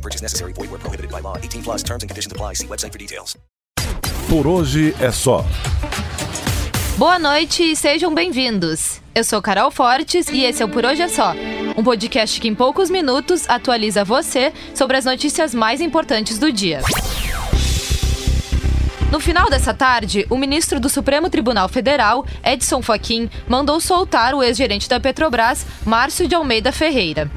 No purchase necessary. Void where prohibited by law. 18 plus terms and conditions apply. See website for details. Por hoje é só. Boa noite e sejam bem-vindos. Eu sou Carol Fortes e esse é o Por Hoje é Só, um podcast que em poucos minutos atualiza você sobre as notícias mais importantes do dia. No final dessa tarde, o ministro do Supremo Tribunal Federal, Edson Fachin, mandou soltar o ex-gerente da Petrobras, Márcio de Almeida Ferreira.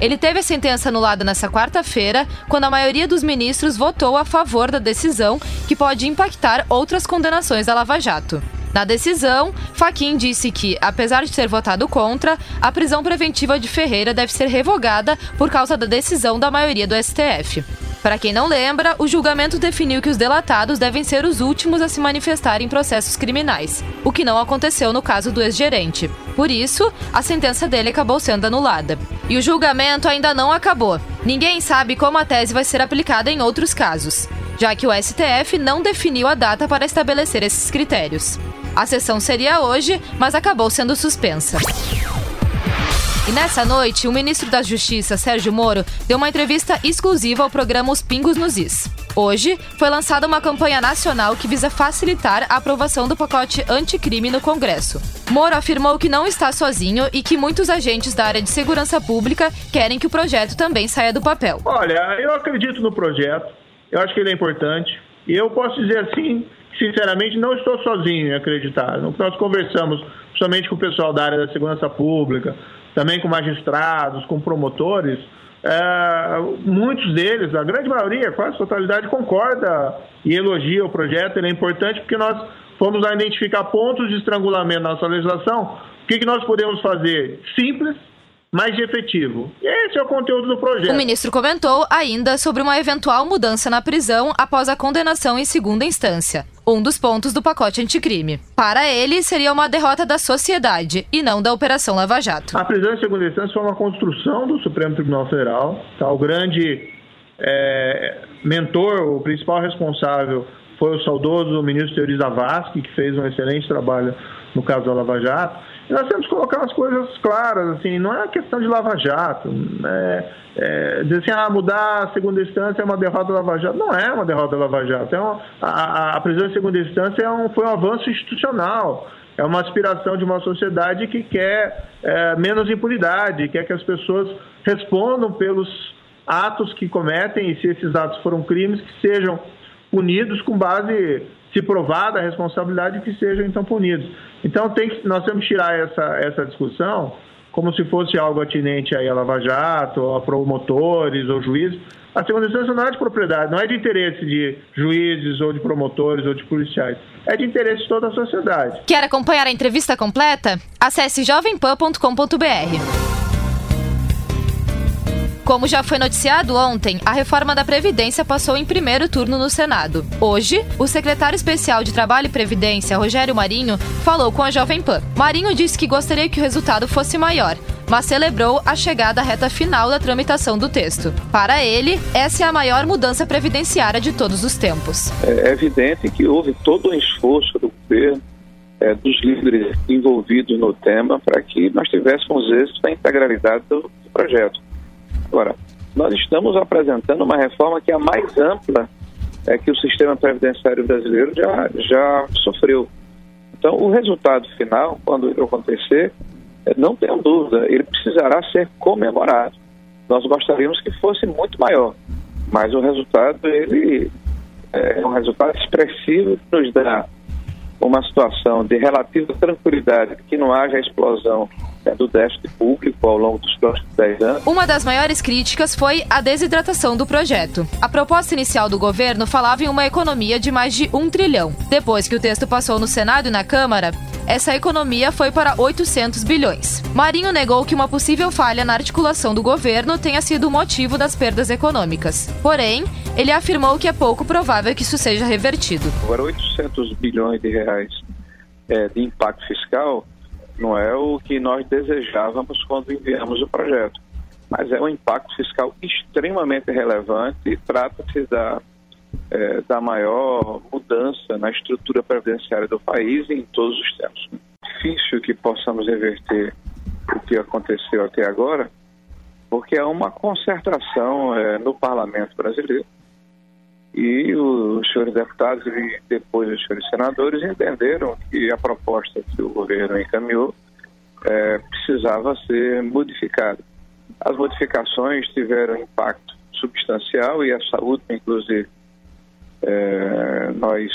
Ele teve a sentença anulada nesta quarta-feira, quando a maioria dos ministros votou a favor da decisão, que pode impactar outras condenações da Lava Jato. Na decisão, Faquin disse que, apesar de ter votado contra, a prisão preventiva de Ferreira deve ser revogada por causa da decisão da maioria do STF. Para quem não lembra, o julgamento definiu que os delatados devem ser os últimos a se manifestar em processos criminais, o que não aconteceu no caso do ex-gerente. Por isso, a sentença dele acabou sendo anulada. E o julgamento ainda não acabou. Ninguém sabe como a tese vai ser aplicada em outros casos, já que o STF não definiu a data para estabelecer esses critérios. A sessão seria hoje, mas acabou sendo suspensa. E nessa noite, o ministro da Justiça, Sérgio Moro, deu uma entrevista exclusiva ao programa Os Pingos nos Is. Hoje, foi lançada uma campanha nacional que visa facilitar a aprovação do pacote anticrime no Congresso. Moro afirmou que não está sozinho e que muitos agentes da área de segurança pública querem que o projeto também saia do papel. Olha, eu acredito no projeto, eu acho que ele é importante. E eu posso dizer assim, sinceramente, não estou sozinho em acreditar. Nós conversamos somente com o pessoal da área da segurança pública, também com magistrados, com promotores, é, muitos deles, a grande maioria, quase a totalidade, concorda e elogia o projeto. Ele é importante porque nós fomos identificar pontos de estrangulamento na nossa legislação. O que, que nós podemos fazer? Simples, mais efetivo. Esse é o conteúdo do projeto. O ministro comentou ainda sobre uma eventual mudança na prisão após a condenação em segunda instância, um dos pontos do pacote anticrime. Para ele, seria uma derrota da sociedade e não da Operação Lava Jato. A prisão em segunda instância foi uma construção do Supremo Tribunal Federal. Tá? O grande é, mentor, o principal responsável foi o saudoso ministro Teori Zavascki, que fez um excelente trabalho no caso da Lava Jato nós temos que colocar as coisas claras, assim, não é uma questão de lava-jato. Né? É, dizer assim, ah, mudar a segunda instância é uma derrota da lava-jato. Não é uma derrota da lava-jato. É uma, a, a prisão em segunda instância é um, foi um avanço institucional. É uma aspiração de uma sociedade que quer é, menos impunidade, quer que as pessoas respondam pelos atos que cometem e se esses atos foram crimes, que sejam punidos com base se provada a responsabilidade, que sejam então punidos. Então tem que, nós temos que tirar essa, essa discussão como se fosse algo atinente aí a Lava Jato, a promotores ou juízes. A segunda instância não é de propriedade, não é de interesse de juízes ou de promotores ou de policiais. É de interesse de toda a sociedade. Quer acompanhar a entrevista completa? Acesse jovempan.com.br. Como já foi noticiado ontem, a reforma da Previdência passou em primeiro turno no Senado. Hoje, o secretário especial de Trabalho e Previdência, Rogério Marinho, falou com a Jovem Pan. Marinho disse que gostaria que o resultado fosse maior, mas celebrou a chegada à reta final da tramitação do texto. Para ele, essa é a maior mudança previdenciária de todos os tempos. É evidente que houve todo um esforço do governo, é, dos líderes envolvidos no tema, para que nós tivéssemos êxito na integralidade do projeto. Agora, nós estamos apresentando uma reforma que é a mais ampla é, que o sistema previdenciário brasileiro já, já sofreu. Então, o resultado final, quando ele acontecer, é, não tenho dúvida, ele precisará ser comemorado. Nós gostaríamos que fosse muito maior, mas o resultado ele é um resultado expressivo que nos dá uma situação de relativa tranquilidade, que não haja explosão é, do déficit público ao longo dos próximos 10 anos. Uma das maiores críticas foi a desidratação do projeto. A proposta inicial do governo falava em uma economia de mais de um trilhão. Depois que o texto passou no Senado e na Câmara, essa economia foi para 800 bilhões. Marinho negou que uma possível falha na articulação do governo tenha sido o motivo das perdas econômicas. Porém, ele afirmou que é pouco provável que isso seja revertido. Agora, 800 bilhões de reais é, de impacto fiscal não é o que nós desejávamos quando enviamos o projeto, mas é um impacto fiscal extremamente relevante e trata-se da é, da maior mudança na estrutura previdenciária do país em todos os tempos. Difícil que possamos reverter o que aconteceu até agora, porque há uma concertação é, no parlamento brasileiro e os senhores deputados e depois os senhores senadores entenderam que a proposta que o governo encaminhou é, precisava ser modificada. As modificações tiveram impacto substancial e a saúde, inclusive, é, nós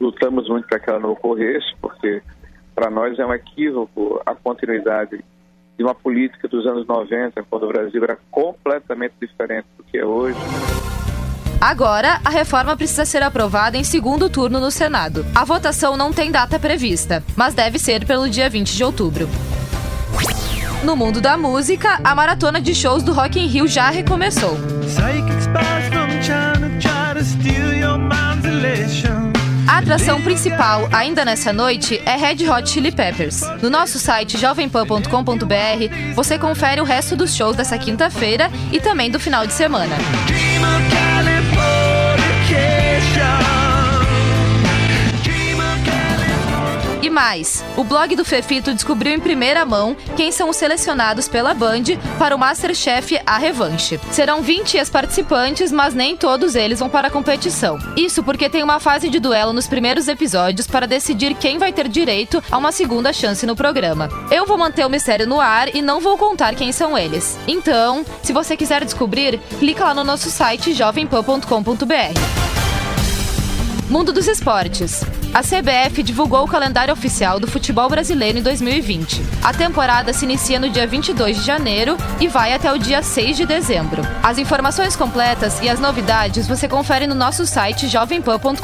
lutamos muito para que ela não ocorresse, porque para nós é um equívoco a continuidade de uma política dos anos 90, quando o Brasil era completamente diferente do que é hoje. Agora, a reforma precisa ser aprovada em segundo turno no Senado. A votação não tem data prevista, mas deve ser pelo dia 20 de outubro. No mundo da música, a maratona de shows do Rock in Rio já recomeçou. A atração principal, ainda nessa noite, é Red Hot Chili Peppers. No nosso site jovempan.com.br, você confere o resto dos shows dessa quinta-feira e também do final de semana. E mais, o blog do Fefito descobriu em primeira mão quem são os selecionados pela Band para o Masterchef A Revanche. Serão 20 ex-participantes, mas nem todos eles vão para a competição. Isso porque tem uma fase de duelo nos primeiros episódios para decidir quem vai ter direito a uma segunda chance no programa. Eu vou manter o mistério no ar e não vou contar quem são eles. Então, se você quiser descobrir, clica lá no nosso site jovempan.com.br. Mundo dos esportes. A CBF divulgou o calendário oficial do futebol brasileiro em 2020. A temporada se inicia no dia 22 de janeiro e vai até o dia 6 de dezembro. As informações completas e as novidades você confere no nosso site jovempan.com.br.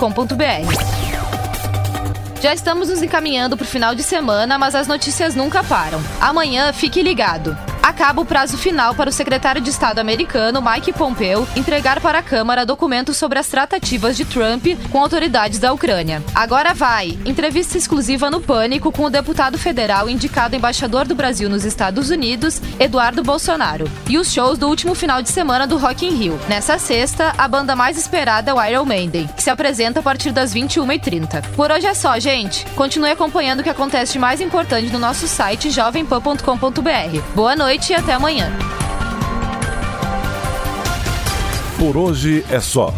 Já estamos nos encaminhando para o final de semana, mas as notícias nunca param. Amanhã, fique ligado acaba o prazo final para o secretário de Estado americano Mike Pompeo entregar para a Câmara documentos sobre as tratativas de Trump com autoridades da Ucrânia. Agora vai! Entrevista exclusiva no Pânico com o deputado federal indicado embaixador do Brasil nos Estados Unidos, Eduardo Bolsonaro. E os shows do último final de semana do Rock in Rio. Nessa sexta, a banda mais esperada é o Iron Maiden, que se apresenta a partir das 21h30. Por hoje é só, gente. Continue acompanhando o que acontece de mais importante no nosso site jovempan.com.br. Boa noite noite e até amanhã. Por hoje é só.